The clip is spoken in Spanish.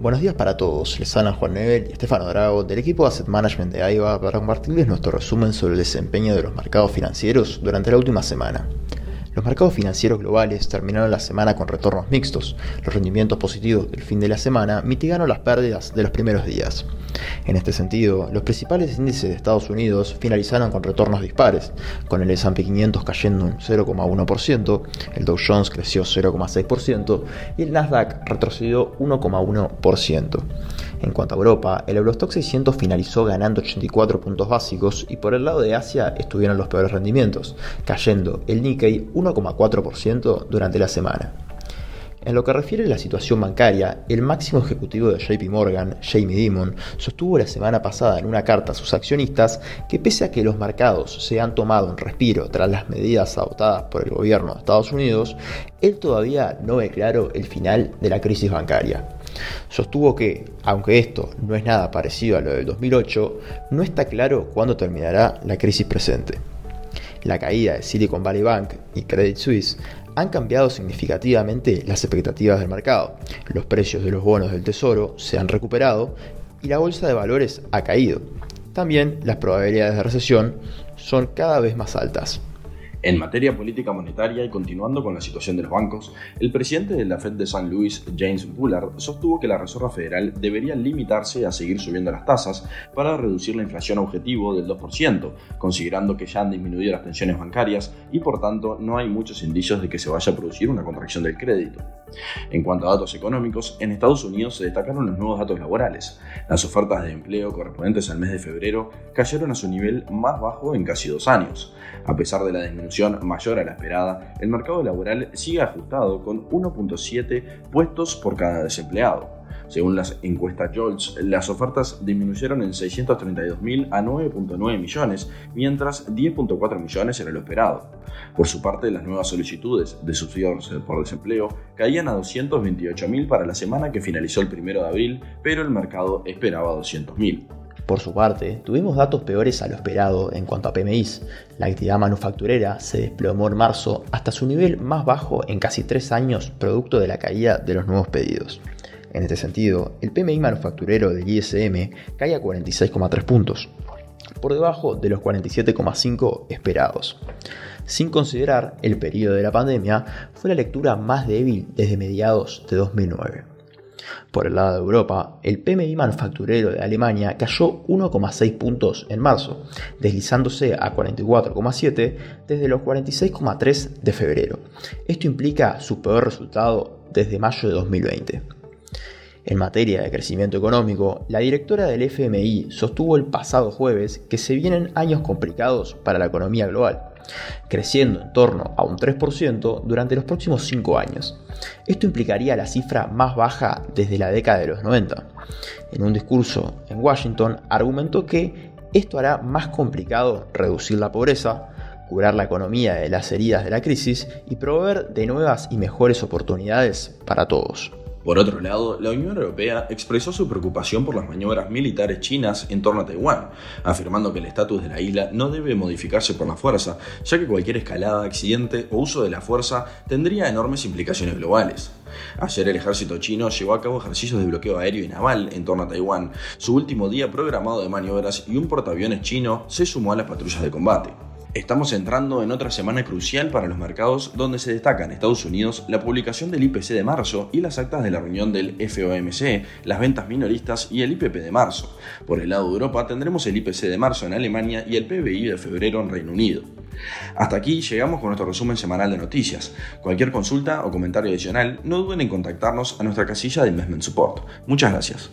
Buenos días para todos, les hablan Juan Nebel y Estefano Drago del equipo de Asset Management de AIBA para compartirles nuestro resumen sobre el desempeño de los mercados financieros durante la última semana. Los mercados financieros globales terminaron la semana con retornos mixtos. Los rendimientos positivos del fin de la semana mitigaron las pérdidas de los primeros días. En este sentido, los principales índices de Estados Unidos finalizaron con retornos dispares, con el S&P 500 cayendo un 0,1%, el Dow Jones creció 0,6% y el Nasdaq retrocedió 1,1%. En cuanto a Europa, el Eurostock 600 finalizó ganando 84 puntos básicos y por el lado de Asia estuvieron los peores rendimientos, cayendo el Nikkei 1,4% durante la semana. En lo que refiere a la situación bancaria, el máximo ejecutivo de JP Morgan, Jamie Dimon, sostuvo la semana pasada en una carta a sus accionistas que pese a que los mercados se han tomado un respiro tras las medidas adoptadas por el gobierno de Estados Unidos, él todavía no ve claro el final de la crisis bancaria. Sostuvo que, aunque esto no es nada parecido a lo del 2008, no está claro cuándo terminará la crisis presente. La caída de Silicon Valley Bank y Credit Suisse han cambiado significativamente las expectativas del mercado. Los precios de los bonos del tesoro se han recuperado y la bolsa de valores ha caído. También las probabilidades de recesión son cada vez más altas. En materia política monetaria y continuando con la situación de los bancos, el presidente de la Fed de San Luis, James Bullard, sostuvo que la Reserva Federal debería limitarse a seguir subiendo las tasas para reducir la inflación objetivo del 2%, considerando que ya han disminuido las tensiones bancarias y por tanto no hay muchos indicios de que se vaya a producir una contracción del crédito. En cuanto a datos económicos, en Estados Unidos se destacaron los nuevos datos laborales. Las ofertas de empleo correspondientes al mes de febrero cayeron a su nivel más bajo en casi dos años. A pesar de la disminución mayor a la esperada, el mercado laboral sigue ajustado con 1.7 puestos por cada desempleado. Según las encuestas JOLTS, las ofertas disminuyeron en 632.000 a 9.9 millones, mientras 10.4 millones era lo esperado. Por su parte, las nuevas solicitudes de subsidios por desempleo caían a 228.000 para la semana que finalizó el 1 de abril, pero el mercado esperaba 200.000. Por su parte, tuvimos datos peores a lo esperado en cuanto a PMIs. La actividad manufacturera se desplomó en marzo hasta su nivel más bajo en casi tres años producto de la caída de los nuevos pedidos. En este sentido, el PMI manufacturero del ISM cae a 46,3 puntos, por debajo de los 47,5 esperados. Sin considerar el periodo de la pandemia, fue la lectura más débil desde mediados de 2009. Por el lado de Europa, el PMI manufacturero de Alemania cayó 1,6 puntos en marzo, deslizándose a 44,7 desde los 46,3 de febrero. Esto implica su peor resultado desde mayo de 2020. En materia de crecimiento económico, la directora del FMI sostuvo el pasado jueves que se vienen años complicados para la economía global creciendo en torno a un 3% durante los próximos 5 años. Esto implicaría la cifra más baja desde la década de los 90. En un discurso en Washington argumentó que esto hará más complicado reducir la pobreza, curar la economía de las heridas de la crisis y proveer de nuevas y mejores oportunidades para todos. Por otro lado, la Unión Europea expresó su preocupación por las maniobras militares chinas en torno a Taiwán, afirmando que el estatus de la isla no debe modificarse por la fuerza, ya que cualquier escalada, accidente o uso de la fuerza tendría enormes implicaciones globales. Ayer el ejército chino llevó a cabo ejercicios de bloqueo aéreo y naval en torno a Taiwán, su último día programado de maniobras y un portaaviones chino se sumó a las patrullas de combate. Estamos entrando en otra semana crucial para los mercados donde se destaca en Estados Unidos la publicación del IPC de marzo y las actas de la reunión del FOMC, las ventas minoristas y el IPP de marzo. Por el lado de Europa tendremos el IPC de marzo en Alemania y el PBI de febrero en Reino Unido. Hasta aquí llegamos con nuestro resumen semanal de noticias. Cualquier consulta o comentario adicional no duden en contactarnos a nuestra casilla de Investment Support. Muchas gracias.